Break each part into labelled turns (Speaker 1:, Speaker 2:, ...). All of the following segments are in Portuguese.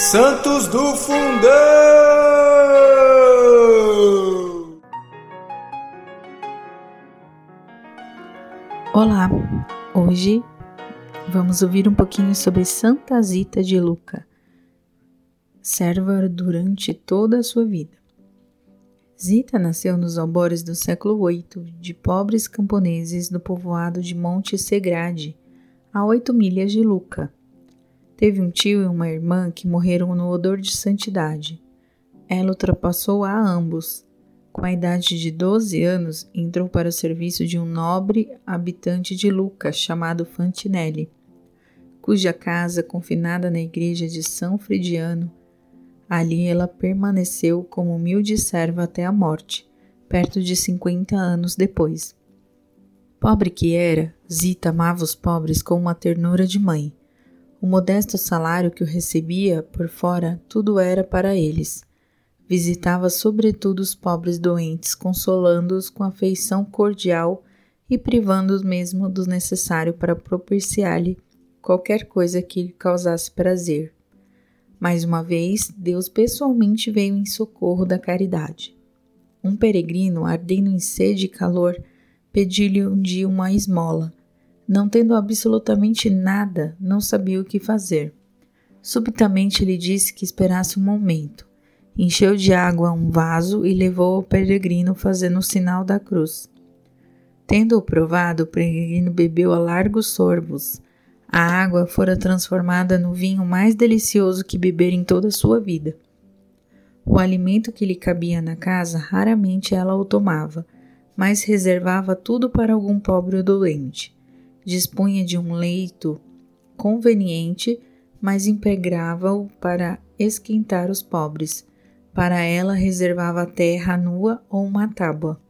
Speaker 1: Santos do Fundão!
Speaker 2: Olá, hoje vamos ouvir um pouquinho sobre Santa Zita de Luca, serva durante toda a sua vida. Zita nasceu nos albores do século VIII de pobres camponeses do povoado de Monte Segrade, a oito milhas de Luca. Teve um tio e uma irmã que morreram no odor de santidade. Ela ultrapassou a ambos. Com a idade de 12 anos, entrou para o serviço de um nobre habitante de Luca chamado Fantinelli, cuja casa, confinada na igreja de São Fridiano, ali ela permaneceu como humilde serva até a morte, perto de 50 anos depois. Pobre que era, Zita amava os pobres com uma ternura de mãe. O modesto salário que o recebia por fora tudo era para eles. Visitava sobretudo os pobres doentes, consolando-os com afeição cordial e privando-os mesmo do necessário para propiciar-lhe qualquer coisa que lhe causasse prazer. Mais uma vez, Deus pessoalmente veio em socorro da caridade. Um peregrino, ardendo em sede e calor, pediu-lhe um dia uma esmola. Não tendo absolutamente nada, não sabia o que fazer. Subitamente lhe disse que esperasse um momento. Encheu de água um vaso e levou ao peregrino, fazendo o sinal da cruz. Tendo-o provado, o peregrino bebeu a largos sorbos. A água fora transformada no vinho mais delicioso que beber em toda a sua vida. O alimento que lhe cabia na casa, raramente ela o tomava, mas reservava tudo para algum pobre ou doente dispunha de um leito conveniente, mas empregava-o para esquentar os pobres. Para ela reservava terra nua ou uma tábua.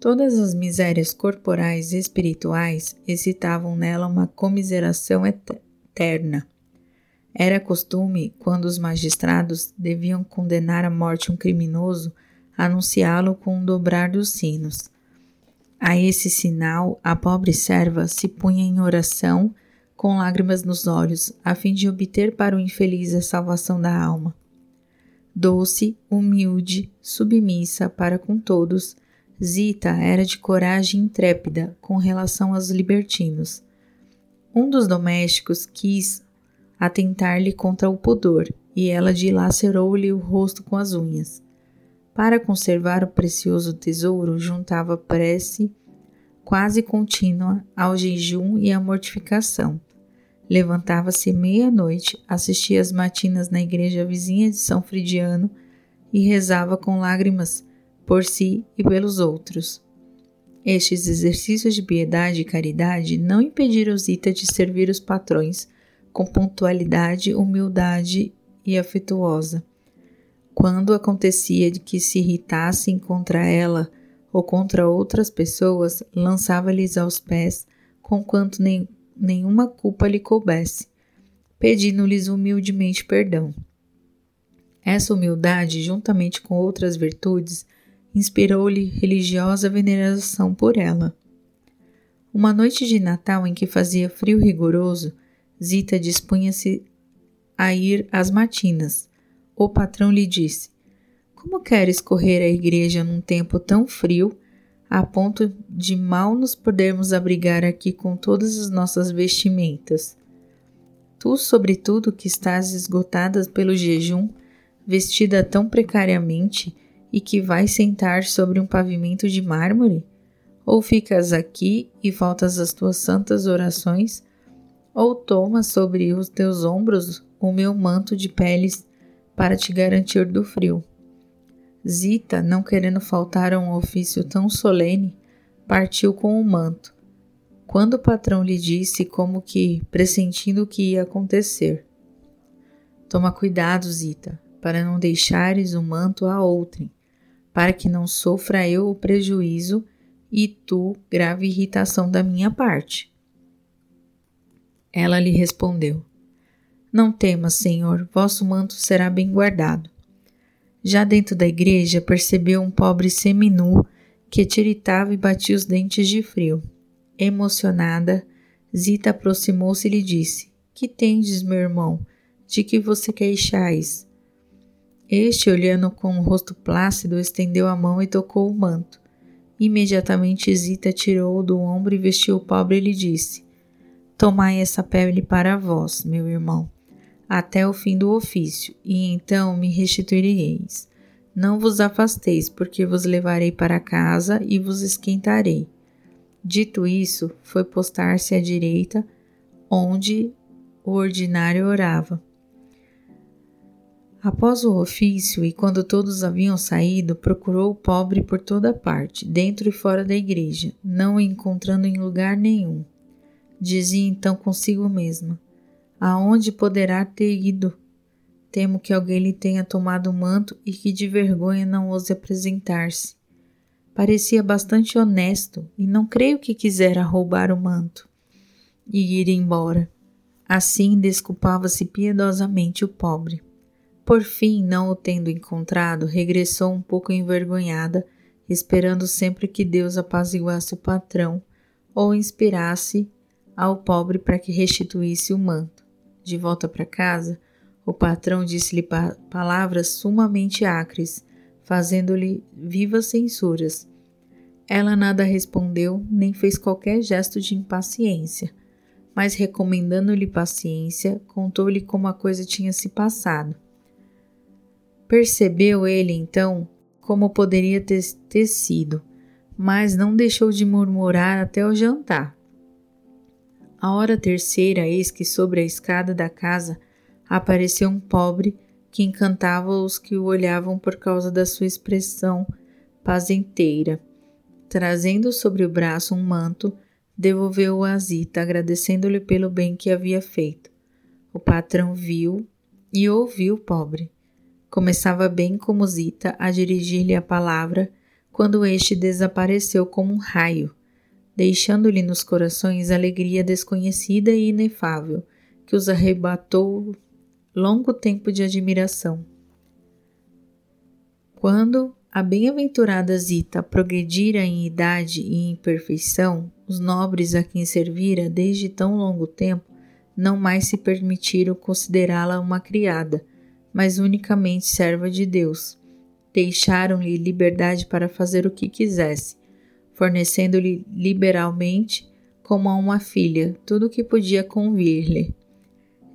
Speaker 2: Todas as misérias corporais e espirituais excitavam nela uma comiseração eterna. Era costume, quando os magistrados deviam condenar à morte um criminoso, anunciá-lo com um dobrar dos sinos. A esse sinal, a pobre serva se punha em oração com lágrimas nos olhos, a fim de obter para o infeliz a salvação da alma. Doce, humilde, submissa para com todos, Zita era de coragem intrépida com relação aos libertinos. Um dos domésticos quis atentar-lhe contra o pudor, e ela dilacerou-lhe o rosto com as unhas. Para conservar o precioso tesouro, juntava prece quase contínua ao jejum e à mortificação. Levantava-se meia-noite, assistia às matinas na igreja vizinha de São Fridiano e rezava com lágrimas por si e pelos outros. Estes exercícios de piedade e caridade não impediram Zita de servir os patrões com pontualidade, humildade e afetuosa. Quando acontecia de que se irritassem contra ela ou contra outras pessoas, lançava-lhes aos pés, conquanto nem, nenhuma culpa lhe coubesse, pedindo-lhes humildemente perdão. Essa humildade, juntamente com outras virtudes, inspirou-lhe religiosa veneração por ela. Uma noite de Natal em que fazia frio rigoroso, Zita dispunha-se a ir às matinas o patrão lhe disse: Como queres correr à igreja num tempo tão frio, a ponto de mal nos podermos abrigar aqui com todas as nossas vestimentas? Tu, sobretudo, que estás esgotada pelo jejum, vestida tão precariamente e que vais sentar sobre um pavimento de mármore? Ou ficas aqui e faltas às tuas santas orações? Ou tomas sobre os teus ombros o meu manto de peles para te garantir do frio. Zita, não querendo faltar a um ofício tão solene, partiu com o manto. Quando o patrão lhe disse, como que pressentindo o que ia acontecer: Toma cuidado, Zita, para não deixares o manto a outrem, para que não sofra eu o prejuízo e tu grave irritação da minha parte. Ela lhe respondeu: não temas, Senhor, vosso manto será bem guardado. Já dentro da igreja percebeu um pobre seminu que tiritava e batia os dentes de frio. Emocionada, Zita aproximou-se e lhe disse: Que tendes, meu irmão? De que você queixais? Este, olhando com o rosto plácido, estendeu a mão e tocou o manto. Imediatamente Zita tirou-o do ombro e vestiu o pobre e lhe disse: Tomai essa pele para vós, meu irmão, até o fim do ofício, e então me restituireis. Não vos afasteis, porque vos levarei para casa e vos esquentarei. Dito isso, foi postar-se à direita, onde o ordinário orava. Após o ofício e quando todos haviam saído, procurou o pobre por toda parte, dentro e fora da igreja, não o encontrando em lugar nenhum. Dizia então consigo mesma: Aonde poderá ter ido? Temo que alguém lhe tenha tomado o manto e que de vergonha não ouse apresentar-se. Parecia bastante honesto e não creio que quisera roubar o manto e ir embora. Assim desculpava-se piedosamente o pobre. Por fim, não o tendo encontrado, regressou um pouco envergonhada, esperando sempre que Deus apaziguasse o patrão ou inspirasse ao pobre para que restituísse o manto. De volta para casa, o patrão disse-lhe pa palavras sumamente acres, fazendo-lhe vivas censuras. Ela nada respondeu, nem fez qualquer gesto de impaciência, mas recomendando-lhe paciência, contou-lhe como a coisa tinha se passado. Percebeu ele então como poderia ter, ter sido, mas não deixou de murmurar até o jantar. A hora terceira, eis que sobre a escada da casa apareceu um pobre que encantava os que o olhavam por causa da sua expressão pazenteira. Trazendo sobre o braço um manto, devolveu-o a Zita, agradecendo-lhe pelo bem que havia feito. O patrão viu e ouviu o pobre. Começava bem como Zita a dirigir-lhe a palavra quando este desapareceu como um raio, deixando-lhe nos corações alegria desconhecida e inefável, que os arrebatou longo tempo de admiração. Quando a bem-aventurada Zita progredira em idade e em perfeição, os nobres a quem servira desde tão longo tempo não mais se permitiram considerá-la uma criada, mas unicamente serva de Deus. Deixaram-lhe liberdade para fazer o que quisesse, fornecendo-lhe liberalmente, como a uma filha, tudo o que podia convir-lhe.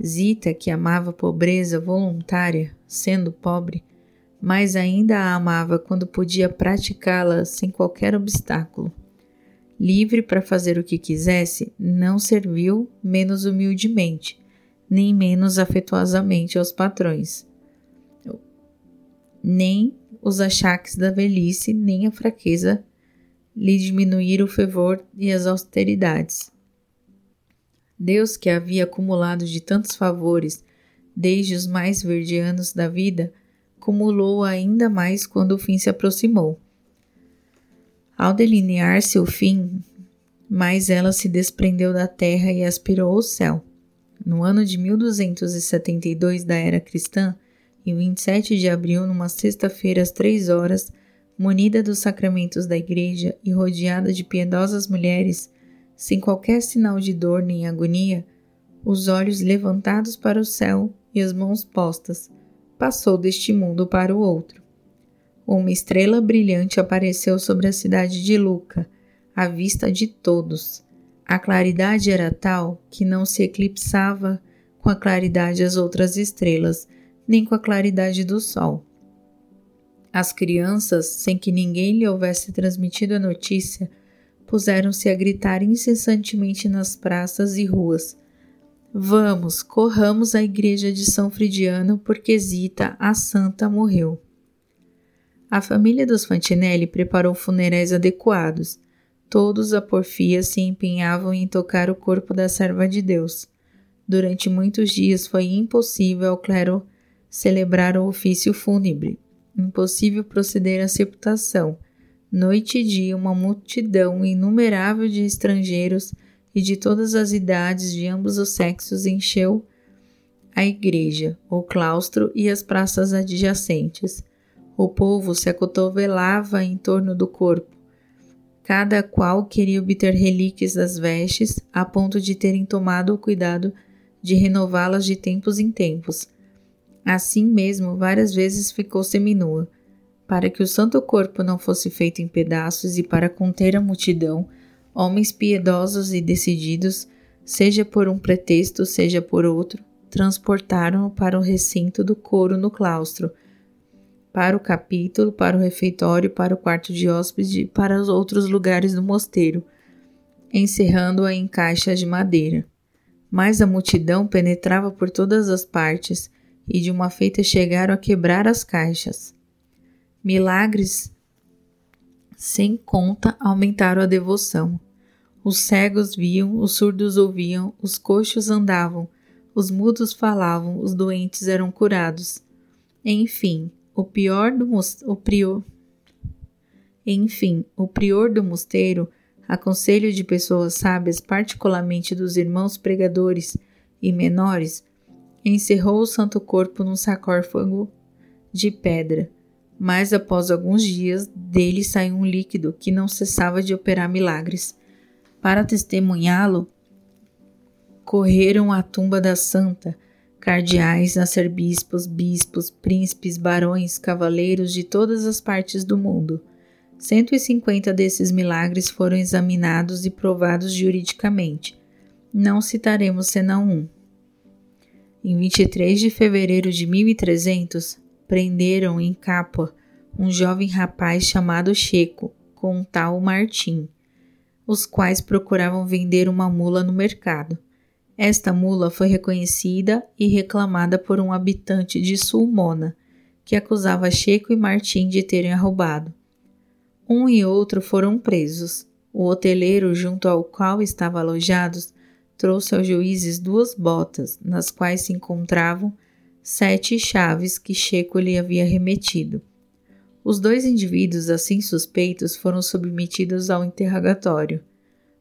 Speaker 2: Zita, que amava a pobreza voluntária, sendo pobre, mas ainda a amava quando podia praticá-la sem qualquer obstáculo. Livre para fazer o que quisesse, não serviu menos humildemente, nem menos afetuosamente aos patrões, nem os achaques da velhice, nem a fraqueza lhe diminuíram o fervor e as austeridades. Deus, que havia acumulado de tantos favores desde os mais verdianos da vida, cumulou ainda mais quando o fim se aproximou. Ao delinear-se o fim, mais ela se desprendeu da terra e aspirou ao céu. No ano de 1272 da era cristã, em 27 de abril, numa sexta-feira às três horas, munida dos sacramentos da igreja e rodeada de piedosas mulheres, sem qualquer sinal de dor nem agonia, os olhos levantados para o céu e as mãos postas, passou deste mundo para o outro. Uma estrela brilhante apareceu sobre a cidade de Luca, à vista de todos. A claridade era tal que não se eclipsava com a claridade as outras estrelas, nem com a claridade do sol. As crianças, sem que ninguém lhe houvesse transmitido a notícia, puseram-se a gritar incessantemente nas praças e ruas. Vamos, corramos à igreja de São Fridiano, porque Zita, a santa, morreu. A família dos Fantinelli preparou funerais adequados Todos a porfia se empenhavam em tocar o corpo da serva de Deus. Durante muitos dias foi impossível ao clero celebrar o ofício fúnebre, impossível proceder à sepultação. Noite e dia, uma multidão inumerável de estrangeiros e de todas as idades de ambos os sexos encheu a igreja, o claustro e as praças adjacentes. O povo se acotovelava em torno do corpo Cada qual queria obter relíquias das vestes, a ponto de terem tomado o cuidado de renová-las de tempos em tempos. Assim mesmo, várias vezes ficou seminua, para que o santo corpo não fosse feito em pedaços e para conter a multidão, homens piedosos e decididos, seja por um pretexto, seja por outro, transportaram-no para o recinto do coro no claustro, para o capítulo, para o refeitório, para o quarto de hóspedes e para os outros lugares do mosteiro, encerrando-a em caixas de madeira. Mas a multidão penetrava por todas as partes e de uma feita chegaram a quebrar as caixas. Milagres sem conta aumentaram a devoção. Os cegos viam, os surdos ouviam, os coxos andavam, os mudos falavam, os doentes eram curados. Enfim, o pior do o prior enfim, o prior do mosteiro, a conselho de pessoas sábias, particularmente dos irmãos pregadores e menores, encerrou o santo corpo num sarcófago de pedra, mas após alguns dias dele saiu um líquido que não cessava de operar milagres. Para testemunhá-lo, correram à tumba da santa, cardeais, arcebispos, bispos, príncipes, barões, cavaleiros de todas as partes do mundo. 150 desses milagres foram examinados e provados juridicamente. Não citaremos senão um. Em 23 de fevereiro de 1300, prenderam em Capua um jovem rapaz chamado Checo, com um tal Martim, os quais procuravam vender uma mula no mercado. Esta mula foi reconhecida e reclamada por um habitante de Sulmona, que acusava Checo e Martim de terem roubado. Um e outro foram presos. O hoteleiro junto ao qual estavam alojados trouxe aos juízes duas botas, nas quais se encontravam sete chaves que Checo lhe havia remetido. Os dois indivíduos assim suspeitos foram submetidos ao interrogatório.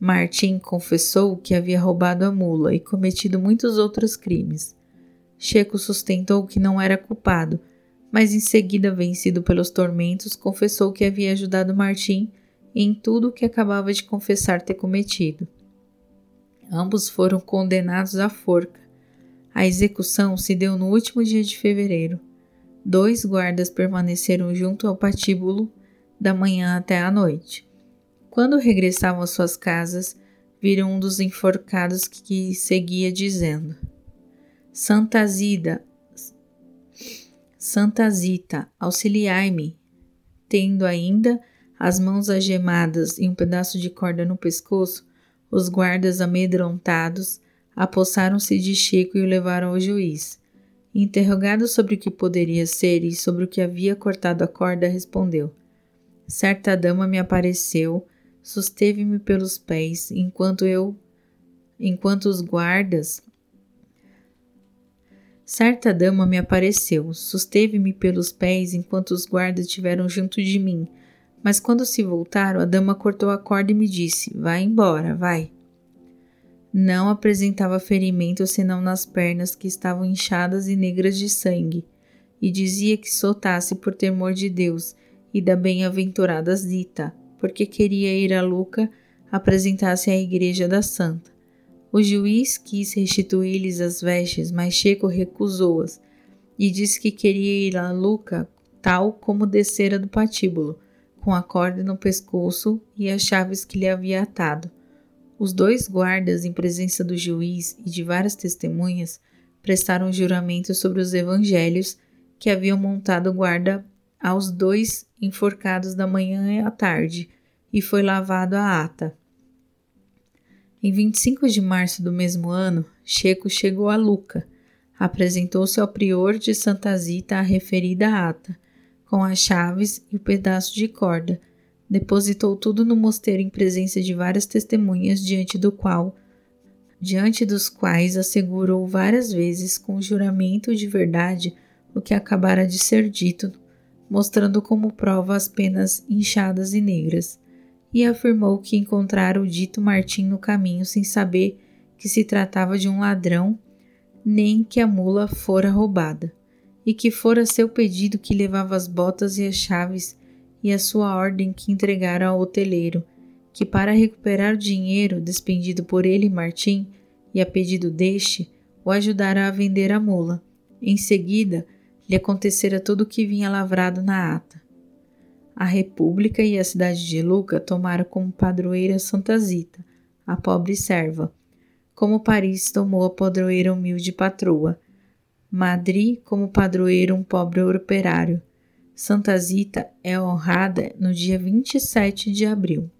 Speaker 2: Martim confessou que havia roubado a mula e cometido muitos outros crimes. Checo sustentou que não era culpado, mas em seguida, vencido pelos tormentos, confessou que havia ajudado Martim em tudo o que acabava de confessar ter cometido. Ambos foram condenados à forca. A execução se deu no último dia de fevereiro. Dois guardas permaneceram junto ao patíbulo da manhã até a noite. Quando regressavam às suas casas, viram um dos enforcados que seguia dizendo: Santa Zida, Santa Zita, auxiliai-me. Tendo ainda as mãos agemadas e um pedaço de corda no pescoço, os guardas amedrontados apossaram-se de Chico e o levaram ao juiz. Interrogado sobre o que poderia ser e sobre o que havia cortado a corda, respondeu: Certa dama me apareceu, susteve-me pelos pés, enquanto eu, enquanto os guardas. Certa dama me apareceu, susteve-me pelos pés enquanto os guardas estiveram junto de mim mas quando se voltaram, a dama cortou a corda e me disse: Vai embora, vai. Não apresentava ferimento senão nas pernas que estavam inchadas e negras de sangue, e dizia que soltasse por temor de Deus e da bem-aventurada Zita, porque queria ir a Luca apresentar-se à igreja da Santa. O juiz quis restituir-lhes as vestes, mas Checo recusou-as e disse que queria ir a Luca tal como descera do patíbulo com a corda no pescoço e as chaves que lhe havia atado. Os dois guardas, em presença do juiz e de várias testemunhas, prestaram juramento sobre os evangelhos que haviam montado guarda aos dois enforcados da manhã e à tarde, e foi lavado a ata. Em 25 de março do mesmo ano, Checo chegou a Luca, apresentou-se ao prior de Santa Zita a referida ata, com as chaves e o pedaço de corda. Depositou tudo no mosteiro em presença de várias testemunhas diante do qual diante dos quais assegurou várias vezes com juramento de verdade o que acabara de ser dito, mostrando como prova as penas inchadas e negras, e afirmou que encontrara o dito Martim no caminho sem saber que se tratava de um ladrão, nem que a mula fora roubada e que fora seu pedido que levava as botas e as chaves e a sua ordem que entregara ao hoteleiro, que para recuperar o dinheiro despendido por ele e Martim, e a pedido deste, o ajudara a vender a mula. Em seguida, lhe acontecera tudo o que vinha lavrado na ata. A República e a cidade de Luca tomaram como padroeira Santa Zita, a pobre serva, como Paris tomou a padroeira humilde patroa, Madrid como padroeiro um pobre operário. Santa Zita é honrada no dia 27 de abril.